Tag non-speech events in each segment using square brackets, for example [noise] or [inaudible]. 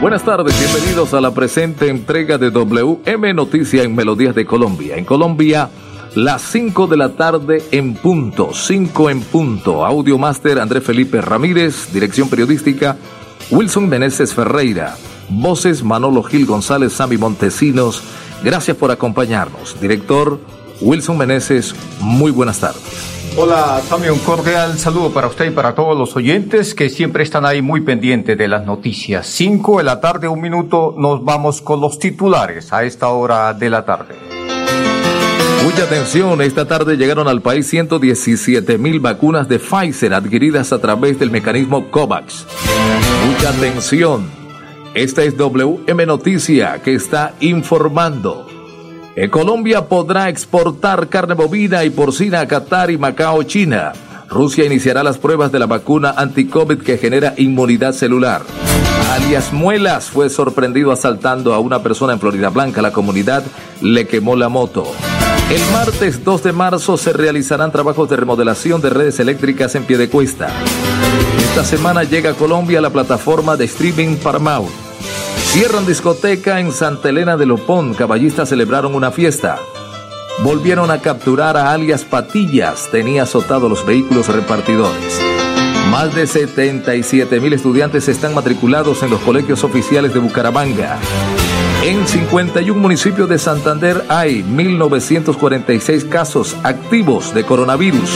Buenas tardes, bienvenidos a la presente entrega de WM Noticia en Melodías de Colombia. En Colombia, las 5 de la tarde en punto, 5 en punto. Audio Master Andrés Felipe Ramírez, dirección periodística Wilson Meneses Ferreira, voces Manolo Gil González, Sammy Montesinos. Gracias por acompañarnos. Director Wilson Meneses, muy buenas tardes. Hola, Sammy, un cordial saludo para usted y para todos los oyentes que siempre están ahí muy pendientes de las noticias. Cinco de la tarde, un minuto, nos vamos con los titulares a esta hora de la tarde. Mucha atención, esta tarde llegaron al país 117 mil vacunas de Pfizer adquiridas a través del mecanismo COVAX. Mucha atención, esta es WM Noticia que está informando. Colombia podrá exportar carne bovina y porcina a Qatar y Macao, China. Rusia iniciará las pruebas de la vacuna anti-COVID que genera inmunidad celular. Alias Muelas fue sorprendido asaltando a una persona en Florida Blanca. La comunidad le quemó la moto. El martes 2 de marzo se realizarán trabajos de remodelación de redes eléctricas en Piedecuesta. Esta semana llega a Colombia la plataforma de streaming Paramount. Cierran discoteca en Santa Elena de Lopón. Caballistas celebraron una fiesta. Volvieron a capturar a alias Patillas. Tenía azotado los vehículos repartidores. Más de 77 mil estudiantes están matriculados en los colegios oficiales de Bucaramanga. En 51 municipios de Santander hay 1.946 casos activos de coronavirus.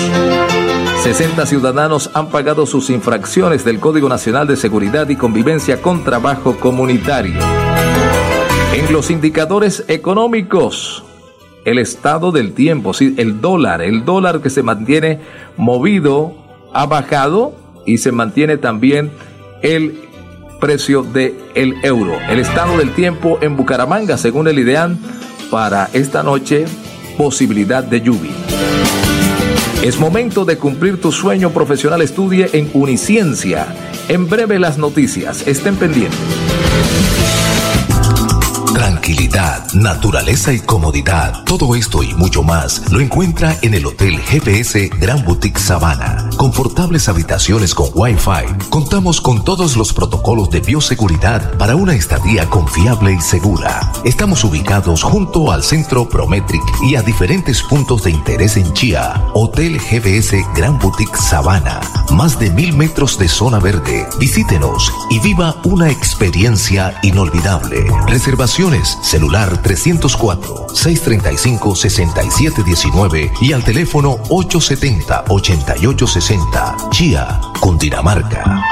60 ciudadanos han pagado sus infracciones del Código Nacional de Seguridad y Convivencia con Trabajo Comunitario. En los indicadores económicos, el estado del tiempo, el dólar, el dólar que se mantiene movido ha bajado y se mantiene también el precio del el euro. El estado del tiempo en Bucaramanga, según el IDEAN, para esta noche, posibilidad de lluvia. Es momento de cumplir tu sueño profesional. Estudie en Uniciencia. En breve las noticias. Estén pendientes. Tranquilidad, naturaleza y comodidad. Todo esto y mucho más lo encuentra en el Hotel GPS Gran Boutique Sabana. Confortables habitaciones con Wi-Fi. Contamos con todos los protocolos de bioseguridad para una estadía confiable y segura. Estamos ubicados junto al Centro Prometric y a diferentes puntos de interés en Chía. Hotel GPS Gran Boutique Sabana. Más de mil metros de zona verde. Visítenos y viva una experiencia inolvidable. Reservaciones celular 304-635-6719 y al teléfono 870-8860. Chía, Cundinamarca.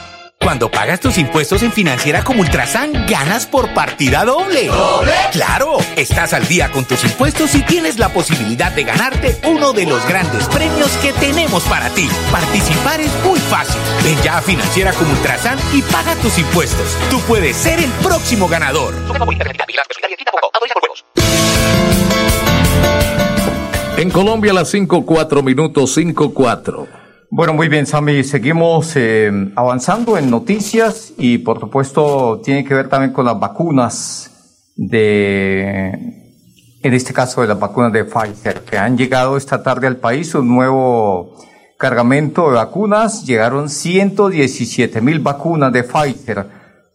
Cuando pagas tus impuestos en Financiera como Ultrasan, ganas por partida doble. ¿Doble? ¡Claro! Estás al día con tus impuestos y tienes la posibilidad de ganarte uno de los grandes premios que tenemos para ti. Participar es muy fácil. Ven ya a Financiera como Ultrasan y paga tus impuestos. Tú puedes ser el próximo ganador. En Colombia, las 5-4 minutos 5-4. Bueno, muy bien, Sammy. Seguimos eh, avanzando en noticias y, por supuesto, tiene que ver también con las vacunas de, en este caso, de las vacunas de Pfizer, que han llegado esta tarde al país un nuevo cargamento de vacunas. Llegaron 117 mil vacunas de Pfizer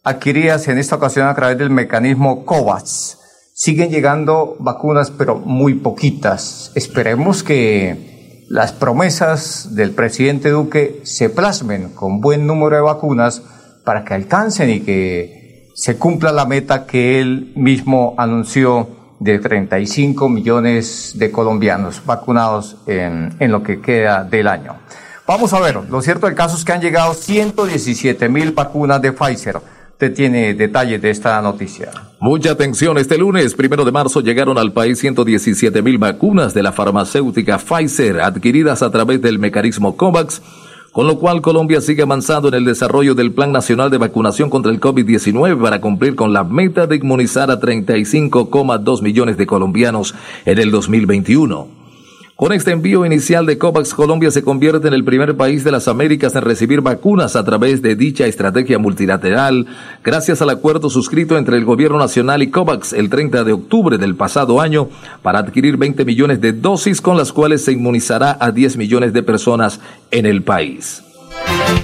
adquiridas en esta ocasión a través del mecanismo COVAX. siguen llegando vacunas, pero muy poquitas. Esperemos que las promesas del presidente Duque se plasmen con buen número de vacunas para que alcancen y que se cumpla la meta que él mismo anunció de 35 millones de colombianos vacunados en, en lo que queda del año. Vamos a ver, lo cierto del caso es que han llegado 117 mil vacunas de Pfizer. Usted tiene detalles de esta noticia. Mucha atención, este lunes, primero de marzo, llegaron al país 117 mil vacunas de la farmacéutica Pfizer adquiridas a través del mecanismo COVAX con lo cual Colombia sigue avanzando en el desarrollo del Plan Nacional de Vacunación contra el COVID-19 para cumplir con la meta de inmunizar a 35,2 millones de colombianos en el 2021. Con este envío inicial de COVAX, Colombia se convierte en el primer país de las Américas en recibir vacunas a través de dicha estrategia multilateral, gracias al acuerdo suscrito entre el Gobierno Nacional y COVAX el 30 de octubre del pasado año para adquirir 20 millones de dosis con las cuales se inmunizará a 10 millones de personas en el país.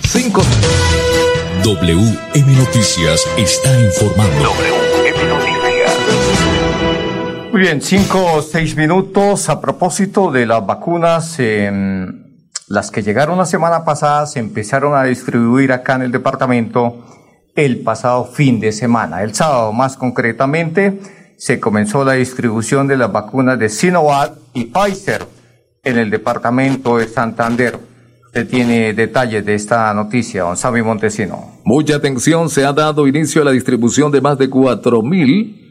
5. WM Noticias está informando. Muy bien, cinco o seis minutos a propósito de las vacunas. Em, las que llegaron la semana pasada se empezaron a distribuir acá en el departamento el pasado fin de semana. El sábado más concretamente se comenzó la distribución de las vacunas de Sinovac y Pfizer en el departamento de Santander. Usted tiene detalles de esta noticia, don Sammy Montesino. Mucha atención, se ha dado inicio a la distribución de más de 4.000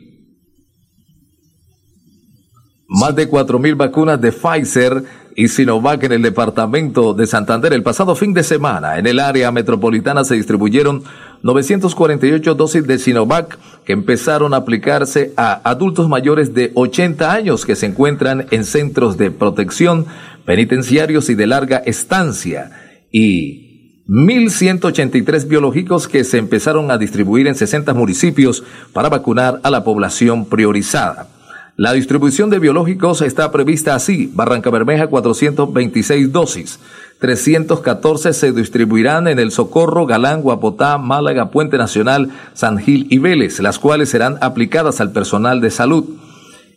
más de cuatro mil vacunas de Pfizer y Sinovac en el departamento de Santander. El pasado fin de semana, en el área metropolitana se distribuyeron 948 dosis de Sinovac que empezaron a aplicarse a adultos mayores de 80 años que se encuentran en centros de protección, penitenciarios y de larga estancia. Y 1.183 biológicos que se empezaron a distribuir en 60 municipios para vacunar a la población priorizada. La distribución de biológicos está prevista así. Barranca Bermeja 426 dosis. 314 se distribuirán en El Socorro, Galán, Guapotá, Málaga, Puente Nacional, San Gil y Vélez, las cuales serán aplicadas al personal de salud.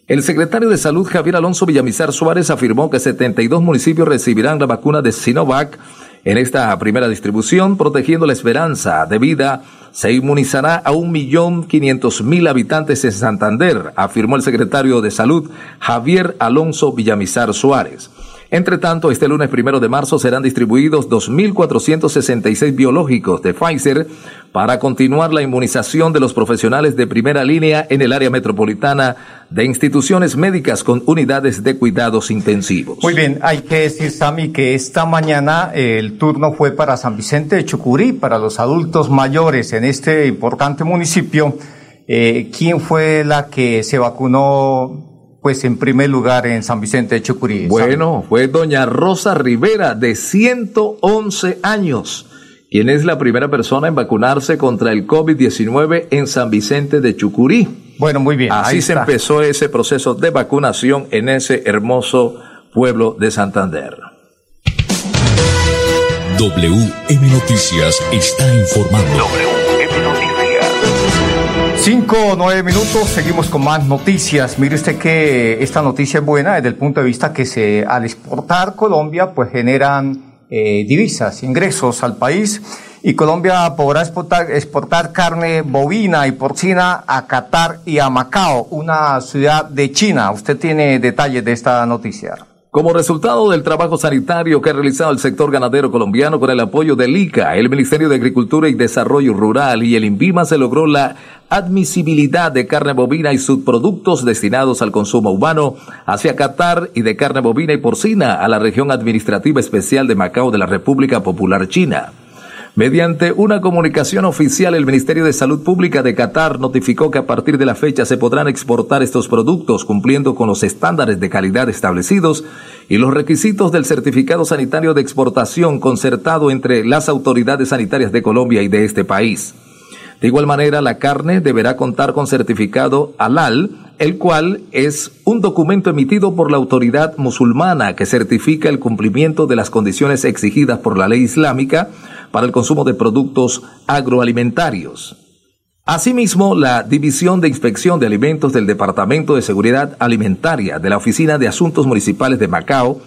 El secretario de Salud Javier Alonso Villamizar Suárez afirmó que 72 municipios recibirán la vacuna de Sinovac en esta primera distribución, protegiendo la esperanza de vida, se inmunizará a un millón quinientos mil habitantes en Santander, afirmó el secretario de Salud Javier Alonso Villamizar Suárez. Entre tanto, este lunes primero de marzo serán distribuidos 2.466 biológicos de Pfizer para continuar la inmunización de los profesionales de primera línea en el área metropolitana de instituciones médicas con unidades de cuidados intensivos. Muy bien, hay que decir, Sami, que esta mañana el turno fue para San Vicente de Chucurí, para los adultos mayores en este importante municipio. Eh, ¿Quién fue la que se vacunó pues en primer lugar en San Vicente de Chucurí. Bueno, fue doña Rosa Rivera, de 111 años, quien es la primera persona en vacunarse contra el COVID-19 en San Vicente de Chucurí. Bueno, muy bien. Así se empezó ese proceso de vacunación en ese hermoso pueblo de Santander. WM Noticias está informando. Cinco o nueve minutos, seguimos con más noticias. Mire usted que esta noticia es buena desde el punto de vista que se, al exportar Colombia, pues generan eh, divisas, ingresos al país y Colombia podrá exportar, exportar carne bovina y porcina a Qatar y a Macao, una ciudad de China. Usted tiene detalles de esta noticia. Como resultado del trabajo sanitario que ha realizado el sector ganadero colombiano con el apoyo del ICA, el Ministerio de Agricultura y Desarrollo Rural y el INVIMA se logró la admisibilidad de carne bovina y subproductos destinados al consumo humano hacia Qatar y de carne bovina y porcina a la región administrativa especial de Macao de la República Popular China. Mediante una comunicación oficial, el Ministerio de Salud Pública de Qatar notificó que a partir de la fecha se podrán exportar estos productos cumpliendo con los estándares de calidad establecidos y los requisitos del certificado sanitario de exportación concertado entre las autoridades sanitarias de Colombia y de este país. De igual manera, la carne deberá contar con certificado halal, el cual es un documento emitido por la autoridad musulmana que certifica el cumplimiento de las condiciones exigidas por la ley islámica para el consumo de productos agroalimentarios. Asimismo, la División de Inspección de Alimentos del Departamento de Seguridad Alimentaria de la Oficina de Asuntos Municipales de Macao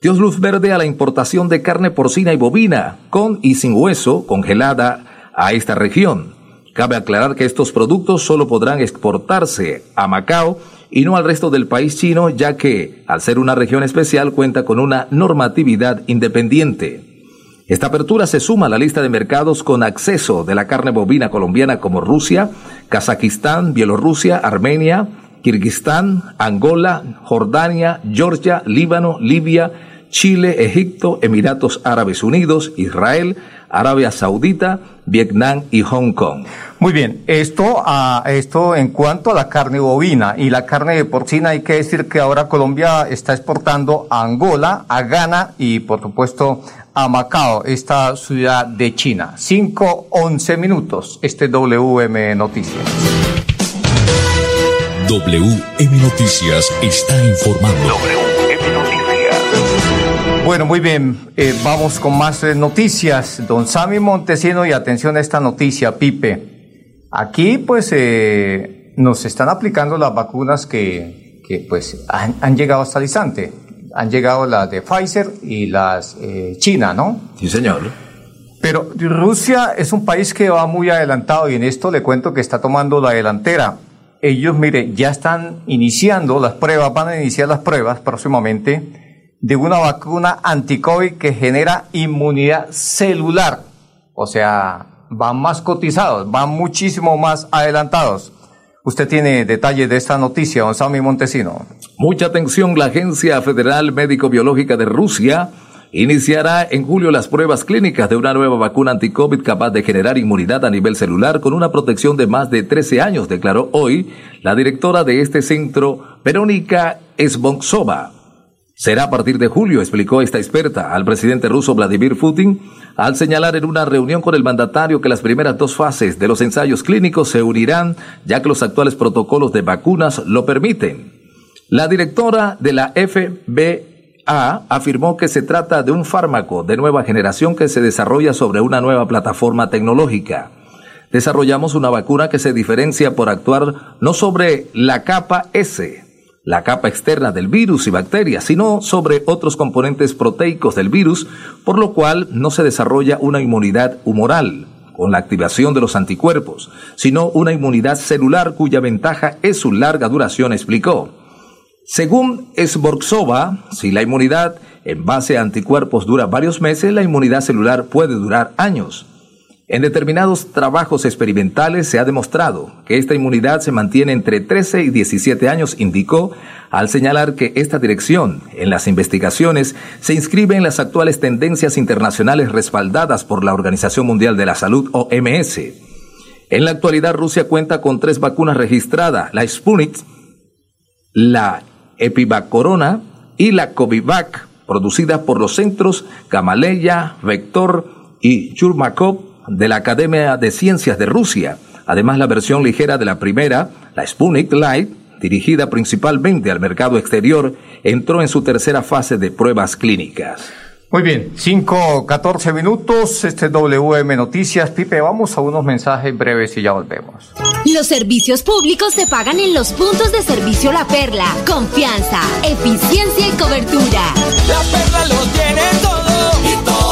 dio luz verde a la importación de carne porcina y bovina, con y sin hueso, congelada a esta región. Cabe aclarar que estos productos solo podrán exportarse a Macao y no al resto del país chino, ya que, al ser una región especial, cuenta con una normatividad independiente. Esta apertura se suma a la lista de mercados con acceso de la carne bovina colombiana como Rusia, Kazajistán, Bielorrusia, Armenia, Kirguistán, Angola, Jordania, Georgia, Líbano, Libia, Chile, Egipto, Emiratos Árabes Unidos, Israel, Arabia Saudita, Vietnam y Hong Kong. Muy bien, esto, a, esto en cuanto a la carne bovina y la carne de porcina, hay que decir que ahora Colombia está exportando a Angola, a Ghana y por supuesto a Macao, esta ciudad de China. 5, 11 minutos, este WM Noticias. WM Noticias está informando. Bueno, muy bien. Eh, vamos con más eh, noticias. Don Sammy Montesino, y atención a esta noticia, Pipe. Aquí, pues, eh, nos están aplicando las vacunas que, que pues, han, han, llegado hasta el instante. Han llegado las de Pfizer y las China, ¿no? Sí, señor. Pero Rusia es un país que va muy adelantado y en esto le cuento que está tomando la delantera. Ellos, mire, ya están iniciando las pruebas, van a iniciar las pruebas próximamente de una vacuna anti-COVID que genera inmunidad celular. O sea, van más cotizados, van muchísimo más adelantados. Usted tiene detalles de esta noticia, don Sammy Montesino. Mucha atención, la Agencia Federal Médico-Biológica de Rusia iniciará en julio las pruebas clínicas de una nueva vacuna anti-COVID capaz de generar inmunidad a nivel celular con una protección de más de 13 años, declaró hoy la directora de este centro, Verónica Esbontsova. Será a partir de julio, explicó esta experta al presidente ruso Vladimir Putin, al señalar en una reunión con el mandatario que las primeras dos fases de los ensayos clínicos se unirán, ya que los actuales protocolos de vacunas lo permiten. La directora de la FBA afirmó que se trata de un fármaco de nueva generación que se desarrolla sobre una nueva plataforma tecnológica. Desarrollamos una vacuna que se diferencia por actuar no sobre la capa S, la capa externa del virus y bacterias, sino sobre otros componentes proteicos del virus, por lo cual no se desarrolla una inmunidad humoral con la activación de los anticuerpos, sino una inmunidad celular cuya ventaja es su larga duración, explicó. Según Sborgsova, si la inmunidad en base a anticuerpos dura varios meses, la inmunidad celular puede durar años. En determinados trabajos experimentales se ha demostrado que esta inmunidad se mantiene entre 13 y 17 años, indicó, al señalar que esta dirección en las investigaciones se inscribe en las actuales tendencias internacionales respaldadas por la Organización Mundial de la Salud, OMS. En la actualidad, Rusia cuenta con tres vacunas registradas, la Sputnik, la Epivac Corona y la Covivac, producidas por los centros Gamaleya, Vector y Churmakov de la Academia de Ciencias de Rusia. Además, la versión ligera de la primera, la Sputnik Light, dirigida principalmente al mercado exterior, entró en su tercera fase de pruebas clínicas. Muy bien, 5, 14 minutos, este WM Noticias. Pipe, vamos a unos mensajes breves y ya volvemos. Los servicios públicos se pagan en los puntos de servicio La Perla. Confianza, eficiencia y cobertura. La Perla lo tiene todo y todo.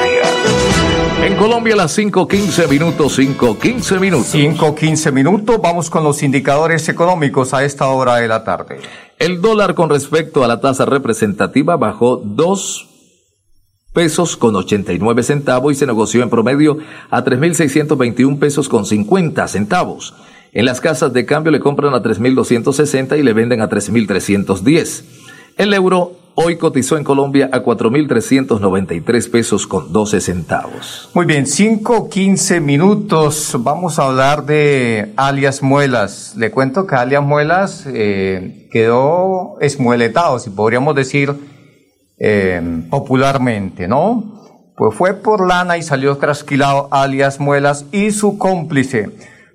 En Colombia las 5.15 minutos, 5.15 minutos. 5.15 minutos, vamos con los indicadores económicos a esta hora de la tarde. El dólar con respecto a la tasa representativa bajó 2 pesos con 89 centavos y se negoció en promedio a 3.621 pesos con 50 centavos. En las casas de cambio le compran a 3.260 y le venden a 3.310. El euro hoy cotizó en Colombia a 4.393 pesos con 12 centavos. Muy bien, 5, 15 minutos. Vamos a hablar de alias Muelas. Le cuento que alias Muelas eh, quedó esmueletado, si podríamos decir eh, popularmente, ¿no? Pues fue por lana y salió trasquilado alias Muelas y su cómplice.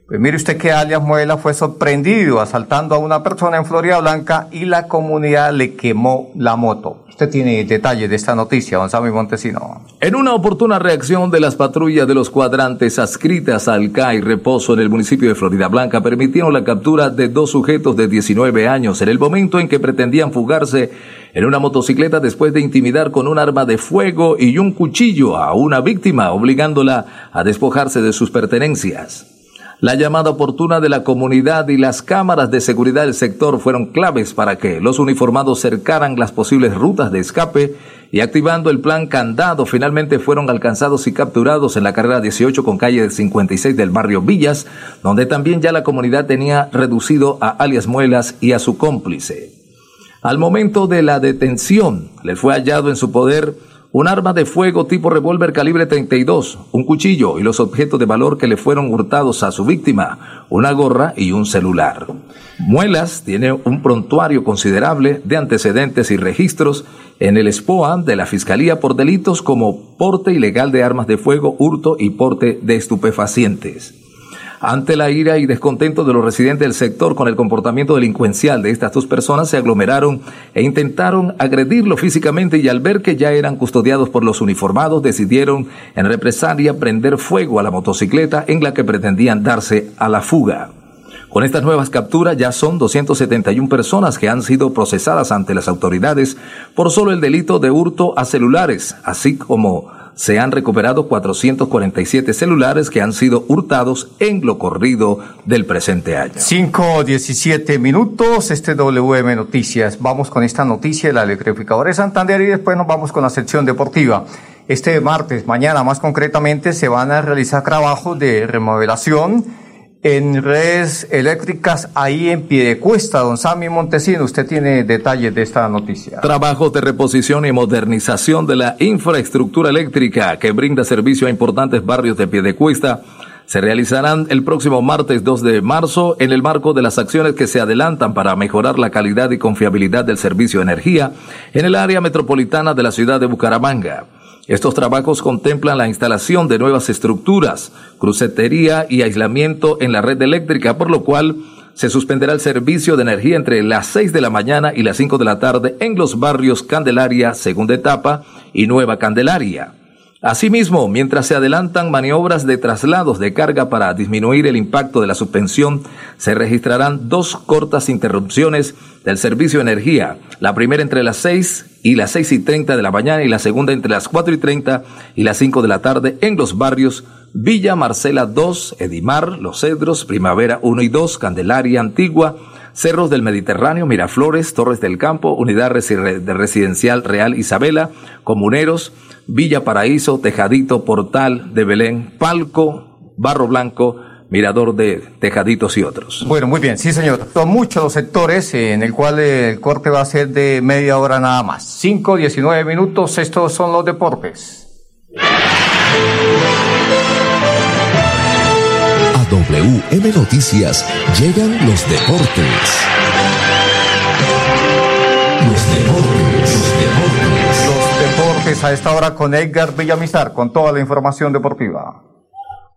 Pues mire usted que alias Muela fue sorprendido asaltando a una persona en Florida Blanca y la comunidad le quemó la moto. Usted tiene detalles de esta noticia, don Montesino. En una oportuna reacción de las patrullas de los cuadrantes adscritas al CAI Reposo en el municipio de Florida Blanca permitieron la captura de dos sujetos de 19 años en el momento en que pretendían fugarse en una motocicleta después de intimidar con un arma de fuego y un cuchillo a una víctima, obligándola a despojarse de sus pertenencias. La llamada oportuna de la comunidad y las cámaras de seguridad del sector fueron claves para que los uniformados cercaran las posibles rutas de escape y activando el plan candado finalmente fueron alcanzados y capturados en la carrera 18 con calle 56 del barrio Villas, donde también ya la comunidad tenía reducido a alias Muelas y a su cómplice. Al momento de la detención, le fue hallado en su poder un arma de fuego tipo revólver calibre 32, un cuchillo y los objetos de valor que le fueron hurtados a su víctima, una gorra y un celular. Muelas tiene un prontuario considerable de antecedentes y registros en el SPOA de la Fiscalía por delitos como porte ilegal de armas de fuego, hurto y porte de estupefacientes. Ante la ira y descontento de los residentes del sector con el comportamiento delincuencial de estas dos personas, se aglomeraron e intentaron agredirlo físicamente y al ver que ya eran custodiados por los uniformados, decidieron en represalia prender fuego a la motocicleta en la que pretendían darse a la fuga. Con estas nuevas capturas ya son 271 personas que han sido procesadas ante las autoridades por solo el delito de hurto a celulares, así como se han recuperado 447 celulares que han sido hurtados en lo corrido del presente año. 5.17 minutos, este WM Noticias. Vamos con esta noticia de la electrificadora de Santander y después nos vamos con la sección deportiva. Este martes, mañana más concretamente, se van a realizar trabajos de remodelación en redes eléctricas ahí en Piedecuesta. Don Sammy Montesino, usted tiene detalles de esta noticia. Trabajos de reposición y modernización de la infraestructura eléctrica que brinda servicio a importantes barrios de Piedecuesta se realizarán el próximo martes 2 de marzo en el marco de las acciones que se adelantan para mejorar la calidad y confiabilidad del servicio de energía en el área metropolitana de la ciudad de Bucaramanga. Estos trabajos contemplan la instalación de nuevas estructuras, crucetería y aislamiento en la red eléctrica, por lo cual se suspenderá el servicio de energía entre las 6 de la mañana y las 5 de la tarde en los barrios Candelaria, segunda etapa, y Nueva Candelaria. Asimismo, mientras se adelantan maniobras de traslados de carga para disminuir el impacto de la suspensión, se registrarán dos cortas interrupciones del servicio de energía, la primera entre las 6 y las 6 y 30 de la mañana y la segunda entre las 4 y 30 y las 5 de la tarde en los barrios Villa Marcela 2, Edimar, Los Cedros, Primavera 1 y 2, Candelaria Antigua, Cerros del Mediterráneo, Miraflores, Torres del Campo, Unidad Residencial Real Isabela, Comuneros, Villa Paraíso, Tejadito, Portal de Belén, Palco, Barro Blanco, Mirador de Tejaditos y otros. Bueno, muy bien, sí señor. Son muchos los sectores en el cual el corte va a ser de media hora nada más. 5, 19 minutos, estos son los deportes. WM Noticias llegan los deportes. Los deportes, los deportes. Los deportes a esta hora con Edgar Villamizar, con toda la información deportiva.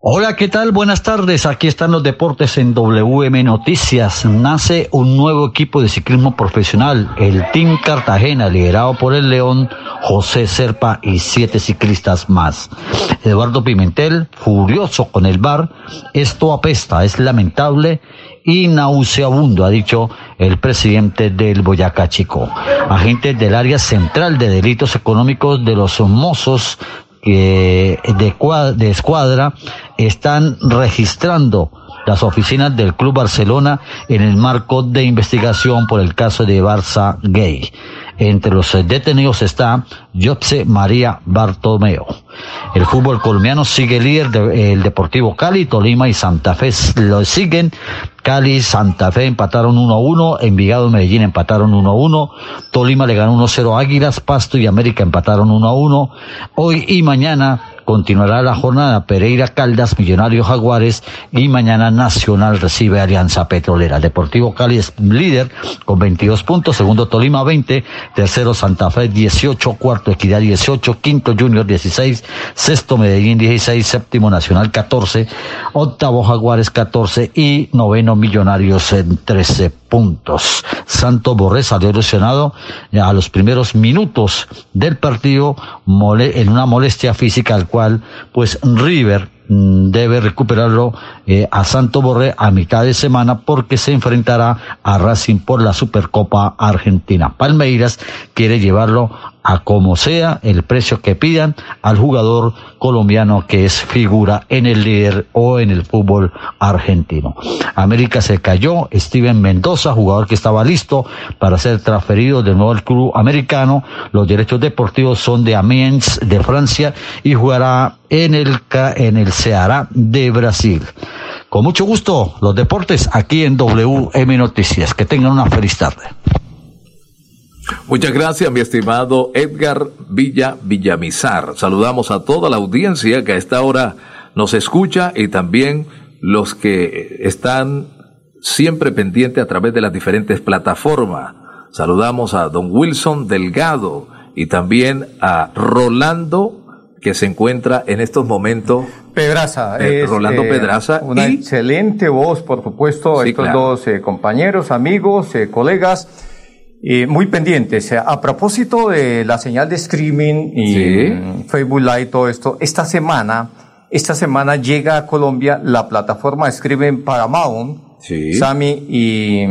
Hola, ¿qué tal? Buenas tardes. Aquí están los deportes en WM Noticias. Nace un nuevo equipo de ciclismo profesional, el Team Cartagena, liderado por el León, José Serpa y siete ciclistas más. Eduardo Pimentel, furioso con el bar, esto apesta, es lamentable y nauseabundo, ha dicho el presidente del Boyacá Chico. Agentes del área central de delitos económicos de los mozos que de, escuadra están registrando las oficinas del Club Barcelona en el marco de investigación por el caso de Barça Gay. Entre los detenidos está Jose María Bartomeo. El fútbol colombiano sigue líder del Deportivo Cali, Tolima y Santa Fe lo siguen. Cali, Santa Fe empataron 1-1, Envigado y Medellín empataron 1-1, Tolima le ganó 1-0 Águilas, Pasto y América empataron 1-1. Hoy y mañana continuará la jornada Pereira Caldas, Millonarios Jaguares y mañana Nacional recibe Alianza Petrolera. Deportivo Cali es líder con 22 puntos, segundo Tolima 20, tercero Santa Fe 18, cuarto Equidad 18, quinto Junior 16, sexto Medellín 16, séptimo Nacional 14, octavo Jaguares 14 y noveno Millonarios en 13 puntos. Santo Borré salió lesionado a los primeros minutos del partido en una molestia física al cual pues River Mm, debe recuperarlo eh, a Santo Borré a mitad de semana porque se enfrentará a Racing por la Supercopa Argentina. Palmeiras quiere llevarlo a como sea el precio que pidan al jugador colombiano que es figura en el líder o en el fútbol argentino. América se cayó, Steven Mendoza, jugador que estaba listo para ser transferido de nuevo al club americano. Los derechos deportivos son de Amiens de Francia y jugará en el, en el Ceará de Brasil. Con mucho gusto, los deportes aquí en WM Noticias. Que tengan una feliz tarde. Muchas gracias, mi estimado Edgar Villa Villamizar. Saludamos a toda la audiencia que a esta hora nos escucha y también los que están siempre pendientes a través de las diferentes plataformas. Saludamos a don Wilson Delgado y también a Rolando que se encuentra en estos momentos. Pedraza. Eh, Rolando eh, Pedraza. Una excelente voz, por supuesto, estos dos eh, compañeros, amigos, colegas. Muy pendientes. A propósito de la señal de streaming y Facebook Live, todo esto, esta semana, esta semana llega a Colombia la plataforma de streaming Paramount, sí. Sami, y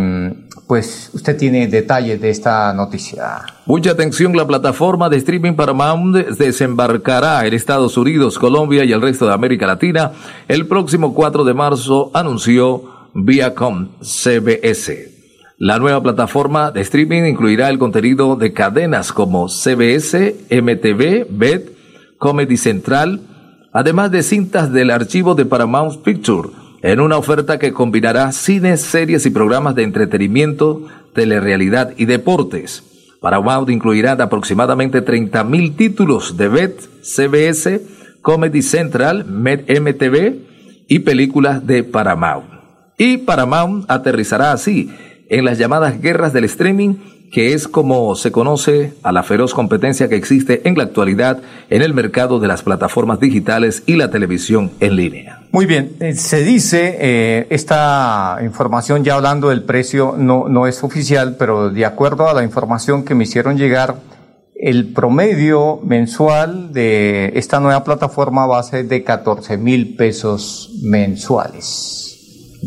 pues usted tiene detalles de esta noticia. Mucha atención, la plataforma de streaming Paramount desembarcará en Estados Unidos, Colombia y el resto de América Latina el próximo 4 de marzo, anunció Viacom CBS. La nueva plataforma de streaming incluirá el contenido de cadenas como CBS, MTV, BET, Comedy Central, además de cintas del archivo de Paramount Picture en una oferta que combinará cines, series y programas de entretenimiento, telerealidad y deportes. Paramount incluirá aproximadamente 30.000 títulos de BET, CBS, Comedy Central, MTV y películas de Paramount. Y Paramount aterrizará así en las llamadas guerras del streaming que es como se conoce a la feroz competencia que existe en la actualidad en el mercado de las plataformas digitales y la televisión en línea. Muy bien, eh, se dice, eh, esta información ya hablando del precio no, no es oficial, pero de acuerdo a la información que me hicieron llegar, el promedio mensual de esta nueva plataforma va a ser de 14 mil pesos mensuales.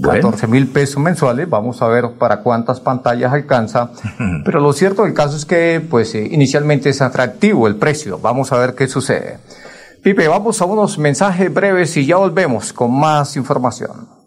14 mil pesos mensuales, vamos a ver para cuántas pantallas alcanza, [laughs] pero lo cierto del caso es que pues eh, inicialmente es atractivo el precio, vamos a ver qué sucede. Pipe, vamos a unos mensajes breves y ya volvemos con más información.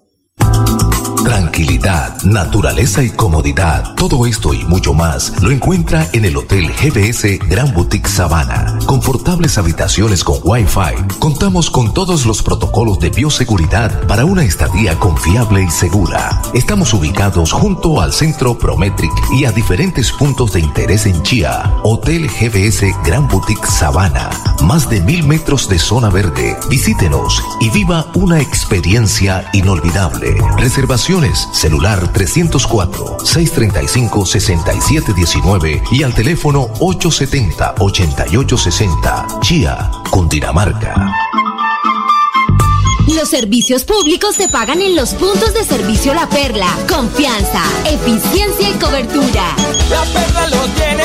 Tranquilidad, naturaleza y comodidad. Todo esto y mucho más lo encuentra en el Hotel GBS Gran Boutique Sabana. Confortables habitaciones con Wi-Fi. Contamos con todos los protocolos de bioseguridad para una estadía confiable y segura. Estamos ubicados junto al Centro Prometric y a diferentes puntos de interés en Chía. Hotel GBS Gran Boutique Sabana. Más de mil metros de zona verde. Visítenos y viva una experiencia inolvidable. Celular 304-635-6719 y al teléfono 870-8860. Chía, Cundinamarca. Los servicios públicos se pagan en los puntos de servicio La Perla. Confianza, eficiencia y cobertura. La Perla lo tiene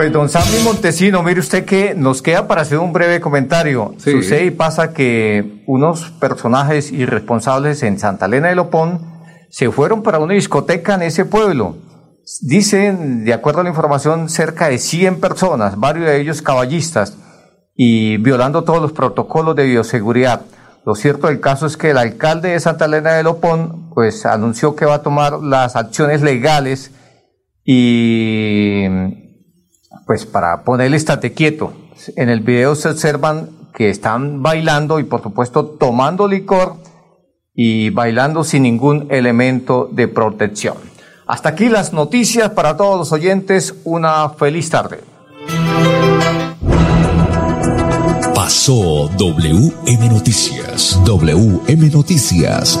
Pues don Sammy Montesino, mire usted que nos queda para hacer un breve comentario. Sucede y pasa que unos personajes irresponsables en Santa Elena de Lopón se fueron para una discoteca en ese pueblo. Dicen, de acuerdo a la información, cerca de 100 personas, varios de ellos caballistas, y violando todos los protocolos de bioseguridad. Lo cierto del caso es que el alcalde de Santa Elena de Lopón, pues anunció que va a tomar las acciones legales y pues para ponerle estate quieto. En el video se observan que están bailando y por supuesto tomando licor y bailando sin ningún elemento de protección. Hasta aquí las noticias para todos los oyentes. Una feliz tarde. Pasó WM Noticias. WM Noticias.